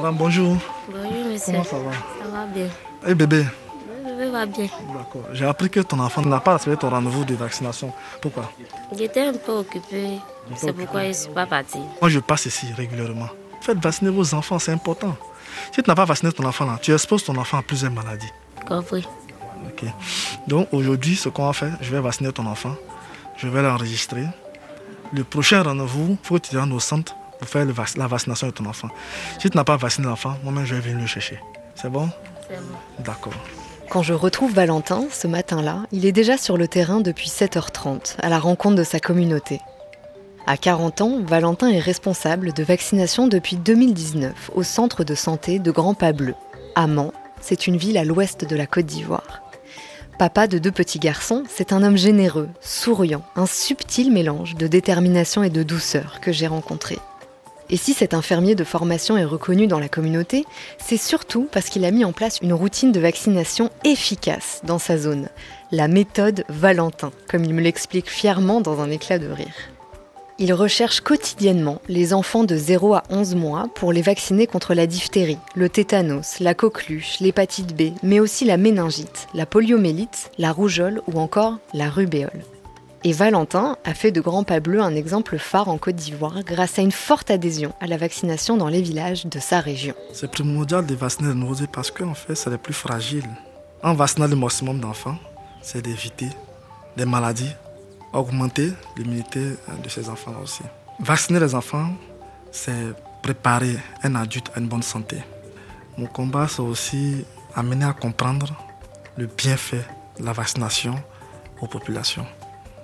Madame, bonjour. Bonjour, monsieur. Comment ça va? Ça va bien. Eh bébé, Le bébé va bien. d'accord. J'ai appris que ton enfant n'a pas respecté ton rendez-vous de vaccination. Pourquoi? J'étais un peu occupée. C'est pourquoi je ne suis pas partie. Moi, je passe ici régulièrement. Faites vacciner vos enfants, c'est important. Si tu n'as pas vacciné ton enfant là, tu exposes ton enfant à plusieurs maladies. Compris. Ok. Donc aujourd'hui, ce qu'on va faire, je vais vacciner ton enfant. Je vais l'enregistrer. Le prochain rendez-vous, il faut que tu te rendes au centre pour faire le vac- la vaccination de ton enfant. Si tu n'as pas vacciné l'enfant, moi-même, je vais venir le chercher. C'est bon? C'est bon. D'accord. Quand je retrouve Valentin, ce matin-là, il est déjà sur le terrain depuis 7h30, à la rencontre de sa communauté. À 40 ans, Valentin est responsable de vaccination depuis 2019 au centre de santé de Grand Pas Bleu. à Mans, c'est une ville à l'ouest de la Côte d'Ivoire. Papa de deux petits garçons, c'est un homme généreux, souriant, un subtil mélange de détermination et de douceur que j'ai rencontré. Et si cet infirmier de formation est reconnu dans la communauté, c'est surtout parce qu'il a mis en place une routine de vaccination efficace dans sa zone, la méthode Valentin, comme il me l'explique fièrement dans un éclat de rire. Il recherche quotidiennement les enfants de 0 à 11 mois pour les vacciner contre la diphtérie, le tétanos, la coqueluche, l'hépatite B, mais aussi la méningite, la poliomélite, la rougeole ou encore la rubéole. Et Valentin a fait de Grand Pas Bleu un exemple phare en Côte d'Ivoire grâce à une forte adhésion à la vaccination dans les villages de sa région. C'est primordial de vacciner les nouveaux parce qu'en fait, c'est les plus fragiles. En vaccinant le maximum d'enfants, c'est d'éviter des maladies, augmenter l'immunité de ces enfants aussi. Vacciner les enfants, c'est préparer un adulte à une bonne santé. Mon combat, c'est aussi amener à comprendre le bienfait de la vaccination aux populations.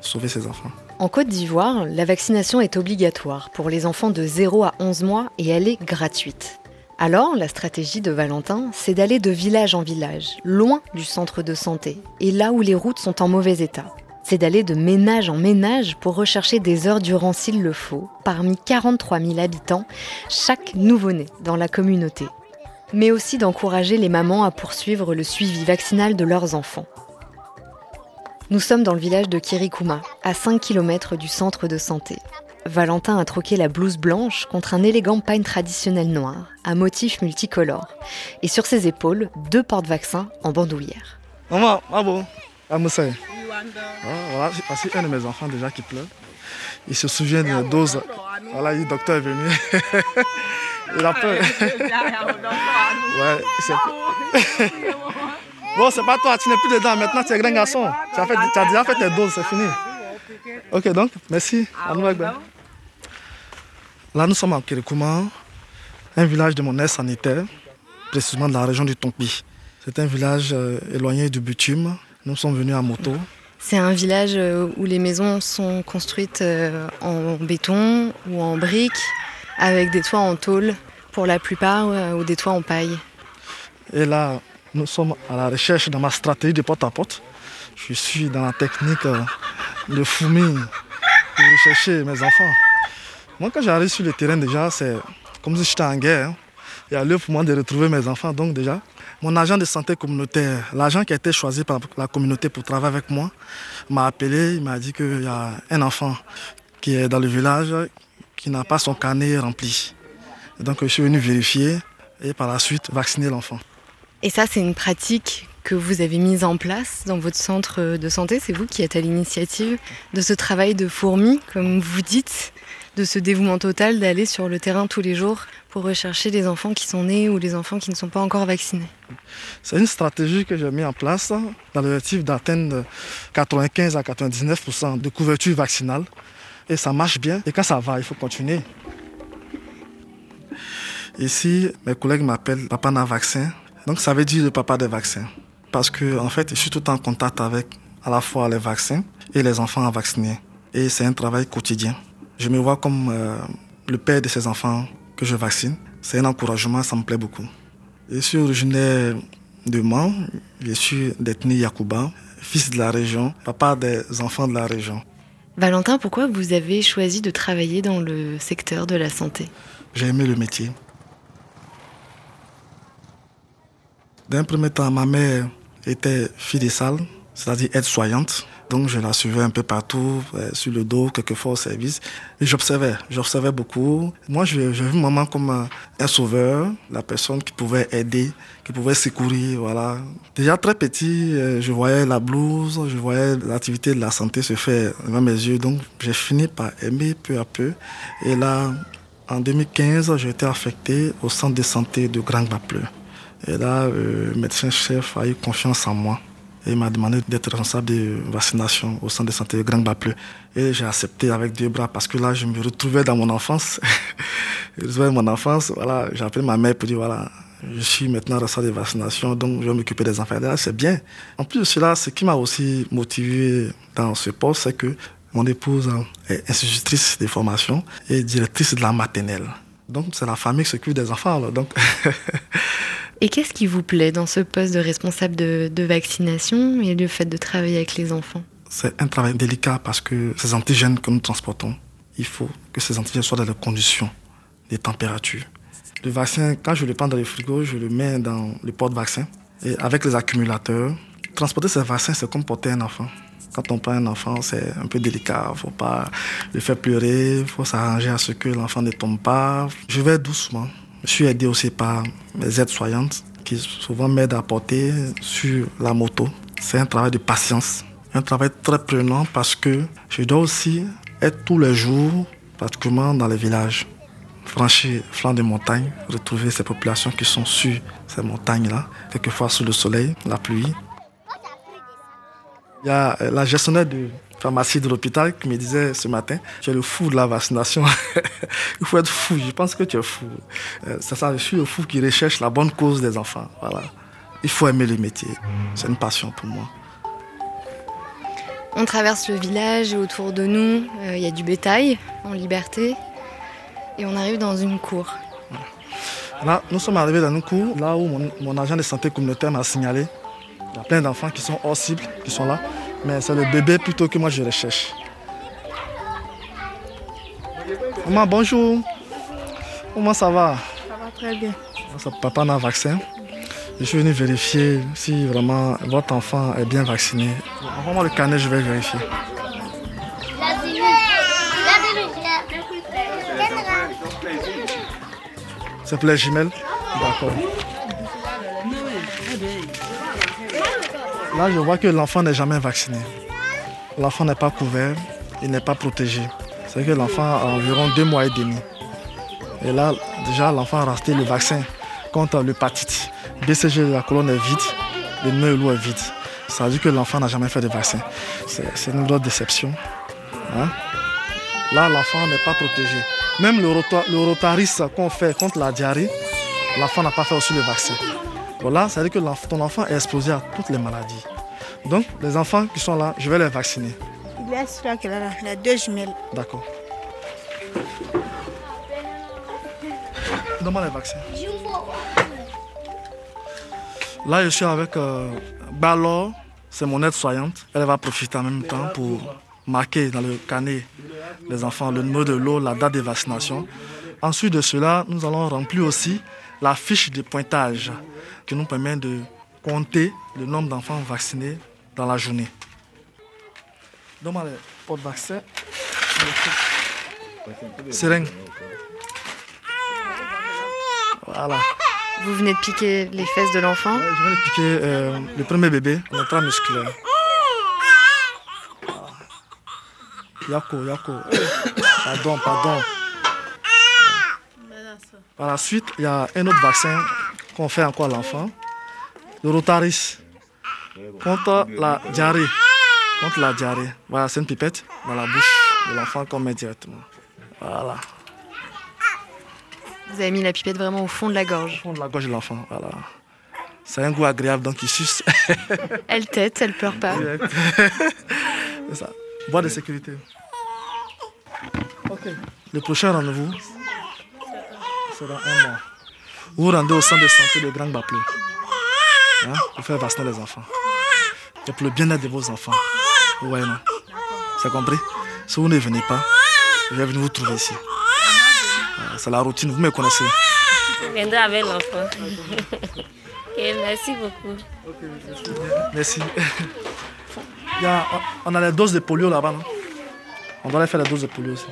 Sauver ces enfants. En Côte d'Ivoire, la vaccination est obligatoire pour les enfants de 0 à 11 mois et elle est gratuite. Alors, la stratégie de Valentin, c'est d'aller de village en village, loin du centre de santé, et là où les routes sont en mauvais état. C'est d'aller de ménage en ménage pour rechercher des heures durant s'il le faut, parmi 43 000 habitants, chaque nouveau-né dans la communauté. Mais aussi d'encourager les mamans à poursuivre le suivi vaccinal de leurs enfants. Nous sommes dans le village de Kirikuma, à 5 km du centre de santé. Valentin a troqué la blouse blanche contre un élégant pagne traditionnel noir, à motifs multicolores. Et sur ses épaules, deux porte-vaccins en bandoulière. Maman, bravo. Ah, Moussa. Ah, voilà, voici un de mes enfants déjà qui pleure. Il se souvient de la dose. Voilà, le docteur est venu. Il a peur. ouais, c'est... bon, c'est pas toi, tu n'es plus dedans. Maintenant, tu es grand garçon. Tu as, fait, tu as déjà fait tes doses, c'est fini. Ok, donc, merci. À nous, Agba. Là, nous sommes à Kirikuma, un village de mon aire sanitaire, précisément de la région du Tompi. C'est un village euh, éloigné du bitume. Nous sommes venus à moto. C'est un village euh, où les maisons sont construites euh, en béton ou en briques, avec des toits en tôle pour la plupart, ou des toits en paille. Et là, nous sommes à la recherche de ma stratégie de porte-à-porte. Je suis dans la technique euh, de fourmi pour rechercher mes enfants. Moi, quand j'arrive sur le terrain, déjà, c'est comme si j'étais en guerre. hein. Il y a lieu pour moi de retrouver mes enfants. Donc, déjà, mon agent de santé communautaire, l'agent qui a été choisi par la communauté pour travailler avec moi, m'a appelé. Il m'a dit qu'il y a un enfant qui est dans le village qui n'a pas son carnet rempli. Donc, je suis venu vérifier et par la suite vacciner l'enfant. Et ça, c'est une pratique que vous avez mise en place dans votre centre de santé. C'est vous qui êtes à l'initiative de ce travail de fourmi, comme vous dites, de ce dévouement total d'aller sur le terrain tous les jours pour rechercher les enfants qui sont nés ou les enfants qui ne sont pas encore vaccinés. C'est une stratégie que j'ai mis en place dans l'objectif d'atteindre 95 à 99% de couverture vaccinale. Et ça marche bien. Et quand ça va, il faut continuer. Ici, mes collègues m'appellent Papa n'a vaccin. Donc ça veut dire le papa des vaccins. Parce que en fait, je suis tout en contact avec à la fois les vaccins et les enfants à vacciner. Et c'est un travail quotidien. Je me vois comme euh, le père de ces enfants que je vaccine. C'est un encouragement, ça me plaît beaucoup. Je suis originaire de Mans, je suis d'ethnie Yakuba, fils de la région, papa des enfants de la région. Valentin, pourquoi vous avez choisi de travailler dans le secteur de la santé? J'ai aimé le métier. D'un premier temps, ma mère était fille c'est-à-dire aide-soignante. Donc je la suivais un peu partout, euh, sur le dos, quelquefois au service. Et j'observais, j'observais beaucoup. Moi, je vu maman comme un, sauveur, la personne qui pouvait aider, qui pouvait secourir, voilà. Déjà très petit, euh, je voyais la blouse, je voyais l'activité de la santé se faire devant mes yeux. Donc j'ai fini par aimer peu à peu. Et là, en 2015, j'ai été affecté au centre de santé de Grand Bapleu. Et là, le médecin-chef a eu confiance en moi et m'a demandé d'être responsable de vaccination au centre de santé Grand Bapleu. Et j'ai accepté avec deux bras parce que là, je me retrouvais dans mon enfance. je retrouvais mon enfance, voilà, j'ai appelé ma mère pour dire, voilà, je suis maintenant responsable de vaccination, donc je vais m'occuper des enfants. là, c'est bien. En plus de cela, ce qui m'a aussi motivé dans ce poste, c'est que mon épouse est institutrice de formation et directrice de la maternelle. Donc, c'est la famille qui s'occupe des enfants. Donc Et qu'est-ce qui vous plaît dans ce poste de responsable de, vaccination et le fait de travailler avec les enfants? C'est un travail délicat parce que ces antigènes que nous transportons, il faut que ces antigènes soient dans les conditions, des températures. Le vaccin, quand je le prends dans le frigo, je le mets dans le porte-vaccin et avec les accumulateurs. Transporter ces vaccins, c'est comme porter un enfant. Quand on prend un enfant, c'est un peu délicat. Il ne faut pas le faire pleurer, il faut s'arranger à ce que l'enfant ne tombe pas. Je vais doucement. Je suis aidé aussi par mes aides-soignantes qui souvent m'aident à porter sur la moto. C'est un travail de patience, un travail très prenant parce que je dois aussi être tous les jours, particulièrement dans les villages, franchir flanc de montagne, retrouver ces populations qui sont sur ces montagnes-là, quelquefois sous le soleil, la pluie. Il y a la gestionnaire de pharmacie de l'hôpital qui me disait ce matin, tu es le fou de la vaccination. Il faut être fou, je pense que tu es fou. Euh, c'est ça, je suis le fou qui recherche la bonne cause des enfants. Voilà. Il faut aimer le métier. C'est une passion pour moi. On traverse le village et autour de nous, euh, il y a du bétail en liberté. Et on arrive dans une cour. Là, nous sommes arrivés dans une cour, là où mon, mon agent de santé communautaire m'a signalé. Il y a plein d'enfants qui sont hors cible, qui sont là. Mais c'est le bébé plutôt que moi je recherche. Maman, bonjour. Comment ça va? Ça va très bien. Papa a un vaccin? Je suis venu vérifier si vraiment votre enfant est bien vacciné. Envoie-moi le carnet, je vais vérifier. C'est pour les jumelles? D'accord. Là, je vois que l'enfant n'est jamais vacciné. L'enfant n'est pas couvert, il n'est pas protégé. C'est que l'enfant a environ deux mois et demi. Et là, déjà, l'enfant a racheté le vaccin contre l'hépatite. BCG de la colonne est vide, le nœud est vide. Ça veut dire que l'enfant n'a jamais fait de vaccin. C'est une grosse déception. Hein. Là, l'enfant n'est pas protégé. Même le, rotaris qu'on fait contre la diarrhée, l'enfant n'a pas fait aussi le vaccin. Voilà, ça veut dire que ton enfant est exposé à toutes les maladies. Donc, les enfants qui sont là, je vais les vacciner. Il a celui qui est là, les deux jumelles. D'accord. Donne-moi les vaccins. Là, je suis avec euh, Balor, c'est mon aide-soignante. Elle va profiter en même temps pour marquer dans le carnet des enfants le numéro de l'eau, la date de vaccination. Ensuite de cela, nous allons remplir aussi la fiche de pointage qui nous permet de compter le nombre d'enfants vaccinés dans la journée. Donne-moi les porte-vaccins. Seringue. Voilà. Vous venez de piquer les fesses de l'enfant Je viens de piquer euh, le premier bébé, musculaire. Yako, Yako. Pardon, pardon. Par la suite, il y a un autre vaccin qu'on fait encore à l'enfant. Le Rotaris. Contre la diarrhée. Contre la diarrhée. Voilà, c'est une pipette dans la bouche de l'enfant qu'on met directement. Voilà. Vous avez mis la pipette vraiment au fond de la gorge. Au fond de la gorge de l'enfant, voilà. C'est un goût agréable, donc il suce. elle tête, elle pleure pas. c'est ça. Bois de sécurité. Ok. Le prochain rendez-vous un mois. Vous rendez au centre de santé de Grand Baplé hein, pour faire vacciner les enfants. Et pour le bien-être de vos enfants. Vous voyez, non? C'est compris? Si vous ne venez pas, je vais venir vous trouver ici. C'est la routine, vous me connaissez. Je viendrai avec l'enfant. merci beaucoup. merci. on a les doses de polio là-bas. On doit aller faire la dose de polio aussi.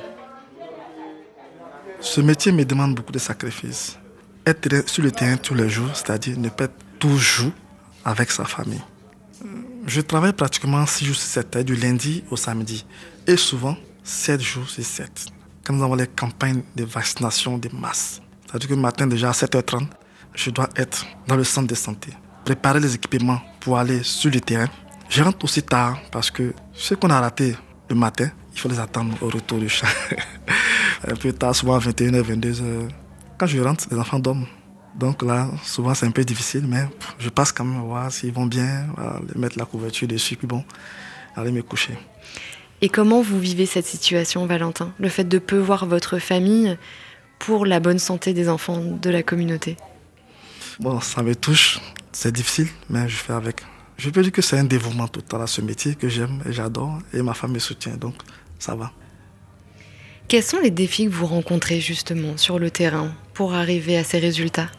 Ce métier me demande beaucoup de sacrifices. Être sur le terrain tous les jours, c'est-à-dire ne pas être toujours avec sa famille. Je travaille pratiquement 6 jours sur 7, du lundi au samedi. Et souvent, 7 jours sur 7. Quand nous avons les campagnes de vaccination de masse. C'est-à-dire que le matin, déjà à 7h30, je dois être dans le centre de santé. Préparer les équipements pour aller sur le terrain. Je rentre aussi tard parce que ce qu'on a raté le matin, il faut les attendre au retour du champ. un peu tard, souvent à 21h, 22h. Quand je rentre, les enfants dorment. Donc là, souvent c'est un peu difficile, mais je passe quand même à voir s'ils vont bien, mettre la couverture dessus, puis bon, aller me coucher. Et comment vous vivez cette situation, Valentin? Le fait de peu voir votre famille pour la bonne santé des enfants de la communauté? Bon, ça me touche, c'est difficile, mais je fais avec. Je peux dire que c'est un dévouement total à ce métier que j'aime et j'adore, et ma femme me soutient, donc ça va. Quels sont les défis que vous rencontrez justement sur le terrain pour arriver à ces résultats?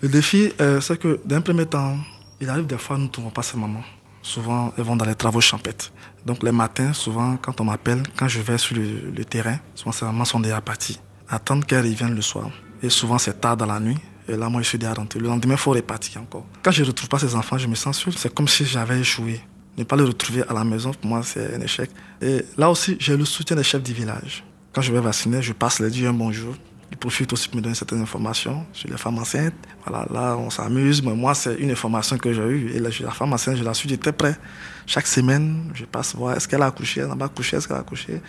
Le défi, euh, c'est que d'un premier temps, il arrive des fois, nous ne trouvons pas ces mamans. Souvent, elles vont dans les travaux champêtres. Donc les matins, souvent, quand on m'appelle, quand je vais sur le, terrain, souvent ces mamans sont déjà parties. Attendre qu'elles reviennent le soir. Et souvent, c'est tard dans la nuit. Et là, moi, je suis déjà rentré. Le lendemain, il faut repartir encore. Quand je ne retrouve pas ces enfants, je me sens sûr. C'est comme si j'avais échoué. Ne pas les retrouver à la maison, pour moi, c'est un échec. Et là aussi, j'ai le soutien des chefs du village. Quand je vais vacciner, je passe les dire un bonjour. Ils profitent aussi pour me donner certaines informations sur les femmes enceintes. Voilà, là, on s'amuse. Mais moi, c'est une information que j'ai eue. Et la femme enceinte, je la suis de très près. Chaque semaine, je passe voir est-ce qu'elle a accouché, elle n'a pas accouché, est-ce qu'elle a accouché?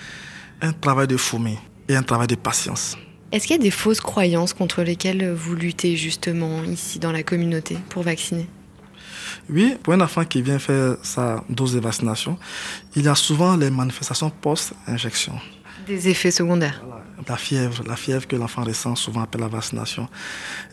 Un travail de fourmi et un travail de patience. Est-ce qu'il y a des fausses croyances contre lesquelles vous luttez justement ici dans la communauté pour vacciner? Oui, pour un enfant qui vient faire sa dose de vaccination, il y a souvent les manifestations post-injection. Des effets secondaires. La fièvre, la fièvre que l'enfant ressent souvent après la vaccination.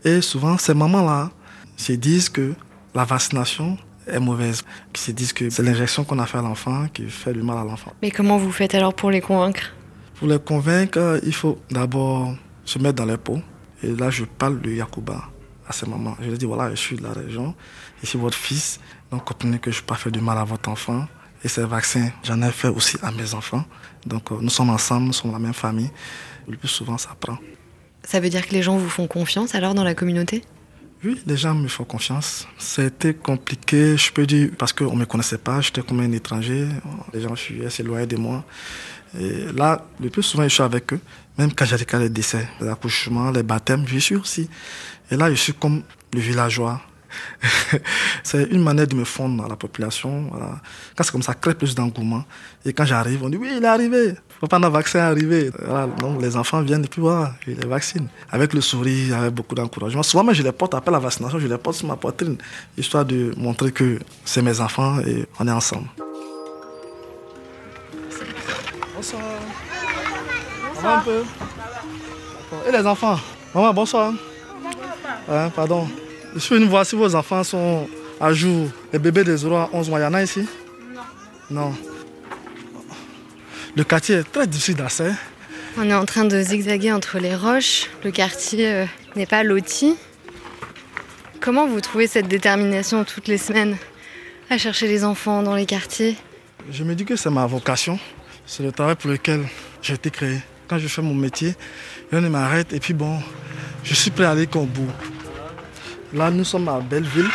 Et souvent, ces mamans-là se disent que la vaccination est mauvaise, qui se disent que c'est l'injection qu'on a fait à l'enfant qui fait du mal à l'enfant. Mais comment vous faites alors pour les convaincre? Pour les convaincre, il faut d'abord se mettre dans les peaux. Et là, je parle de Yakuba à ces mamans. Je leur dis, voilà, je suis de la région, je suis votre fils, donc comprenez que je ne pas faire du mal à votre enfant. Et ces vaccins, j'en ai fait aussi à mes enfants. Donc euh, nous sommes ensemble, nous sommes la même famille. Le plus souvent, ça prend. Ça veut dire que les gens vous font confiance alors dans la communauté? Oui, les gens me font confiance. C'était compliqué, je peux dire, parce qu'on ne me connaissait pas, j'étais comme un étranger. Les gens fuyaient, s'éloignaient de moi. Et là, le plus souvent, je suis avec eux. Même quand j'ai les décès, les accouchements, les baptêmes, je suis aussi. Et là, je suis comme le villageois. c'est une manière de me fondre dans la population. Quand c'est comme ça, crée plus d'engouement. Et quand j'arrive, on dit oui, il est arrivé. Pendant le vaccin est arrivé. Donc les enfants viennent et puis voilà, ils les vaccinent. Avec le sourire, avec beaucoup d'encouragement. Souvent, je les porte après la vaccination, je les porte sur ma poitrine, histoire de montrer que c'est mes enfants et on est ensemble. Bonsoir. Bonsoir. un peu. Et les enfants? Maman, bonsoir. Bonsoir. pardon. Je suis venu voir si vos enfants sont à jour. Les bébés des 0 à 11 mois, il y en a ici? Non. Non. Le quartier est très difficile d'accès. On est en train de zigzaguer entre les roches. Le quartier euh, n'est pas loti. Comment vous trouvez cette détermination toutes les semaines à chercher les enfants dans les quartiers? Je me dis que c'est ma vocation. C'est le travail pour lequel j'ai été créé. Quand je fais mon métier, rien ne m'arrête et puis bon, je suis prêt à aller au bout. Là, nous sommes à Belleville.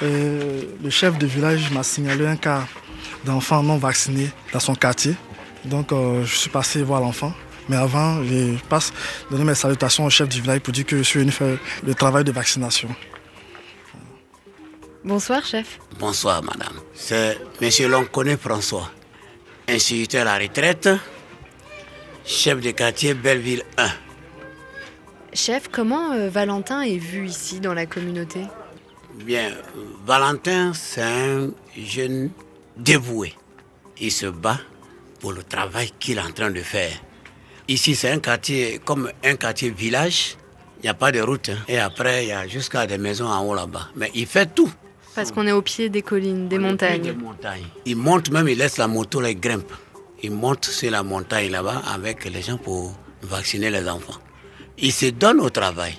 le chef de village m'a signalé un cas d'enfant non vacciné dans son quartier. Donc, euh, je suis passé voir l'enfant. Mais avant, je passe donner mes salutations au chef du village pour dire que je suis venu faire le travail de vaccination. Bonsoir, chef. Bonsoir, madame. C'est M. Lonconé François, instituteur à la retraite, chef de quartier Belleville 1. Chef, comment euh, Valentin est vu ici dans la communauté? Bien, Valentin, c'est un jeune dévoué. Il se bat pour le travail qu'il est en train de faire. Ici, c'est un quartier comme un quartier village. Il n'y a pas de route. Hein. Et après, il y a jusqu'à des maisons en haut là-bas. Mais il fait tout. Parce qu'on est au pied des collines, des montagnes. Des montagnes. Il monte même, il laisse la moto, il grimpe. Il monte sur la montagne là-bas avec les gens pour vacciner les enfants il se donne au travail.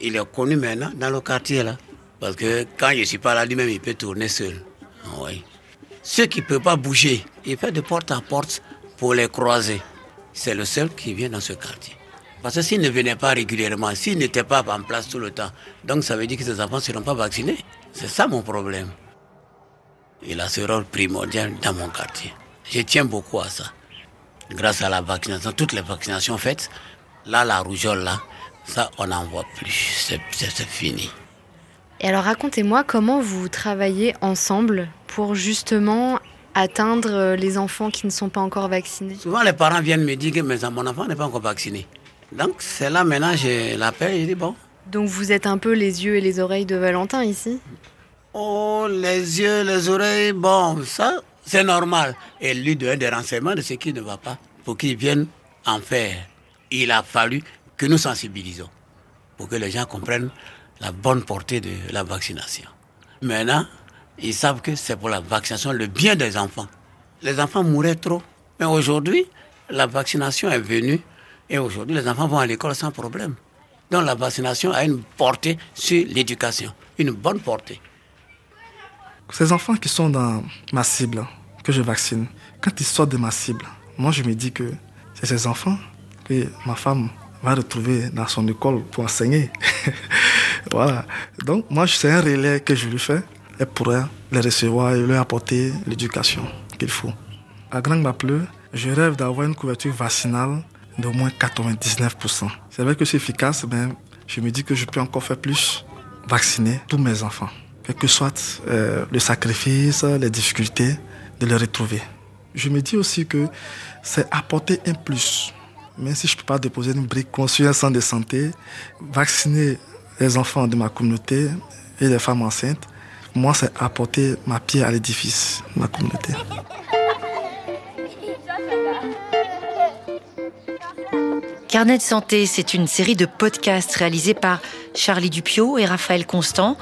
Il est connu maintenant dans le quartier là. Parce que quand je ne suis pas là, lui-même, il peut tourner seul. Oui. Ceux qui ne peuvent pas bouger, il fait de porte à porte pour les croiser. C'est le seul qui vient dans ce quartier. Parce que s'il ne venait pas régulièrement, s'il n'était pas en place tout le temps, donc ça veut dire que ces enfants ne seront pas vaccinés. C'est ça mon problème. Il a ce rôle primordial dans mon quartier. Je tiens beaucoup à ça. Grâce à la vaccination, toutes les vaccinations faites, là, la rougeole, là, ça, on n'en voit plus. C'est fini. Et alors racontez-moi comment vous travaillez ensemble pour justement atteindre les enfants qui ne sont pas encore vaccinés Souvent les parents viennent me dire que mon enfant n'est pas encore vacciné. Donc c'est là maintenant je l'appelle je dis bon. Donc vous êtes un peu les yeux et les oreilles de Valentin ici Oh les yeux, les oreilles, bon ça c'est normal. Et lui donne des renseignements de ce qui ne va pas pour qu'il vienne en faire. Il a fallu que nous sensibilisons pour que les gens comprennent la bonne portée de la vaccination. Maintenant, ils savent que c'est pour la vaccination le bien des enfants. Les enfants mouraient trop. Mais aujourd'hui, la vaccination est venue et aujourd'hui, les enfants vont à l'école sans problème. Donc la vaccination a une portée sur l'éducation, une bonne portée. Ces enfants qui sont dans ma cible, que je vaccine, quand ils sortent de ma cible, moi je me dis que c'est ces enfants ma femme va retrouver dans son école pour enseigner. voilà. Donc, moi, c'est un relais que je lui fais. Elle pourrait les recevoir et leur apporter l'éducation qu'il faut. À Grand Mapleu, je rêve d'avoir une couverture vaccinale d'au moins 99%. C'est vrai que c'est efficace, mais je me dis que je peux encore faire plus, vacciner tous mes enfants. Quel que soit euh, le sacrifice, les difficultés, de les retrouver. Je me dis aussi que c'est apporter un plus mais si je ne peux pas déposer une brique, construire un centre de santé, vacciner les enfants de ma communauté et les femmes enceintes, moi, c'est apporter ma pierre à l'édifice de ma communauté. Carnet de santé, c'est une série de podcasts réalisés par Charlie Dupio et Raphaël Constant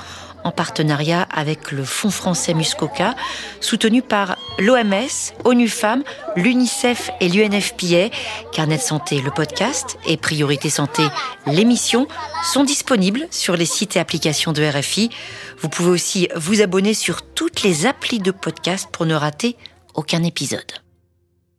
en partenariat avec le Fonds français Muscoca, soutenu par l'OMS, ONU Femmes, l'UNICEF et l'UNFPA. Carnet santé, le podcast et Priorité santé, l'émission sont disponibles sur les sites et applications de RFI. Vous pouvez aussi vous abonner sur toutes les applis de podcast pour ne rater aucun épisode.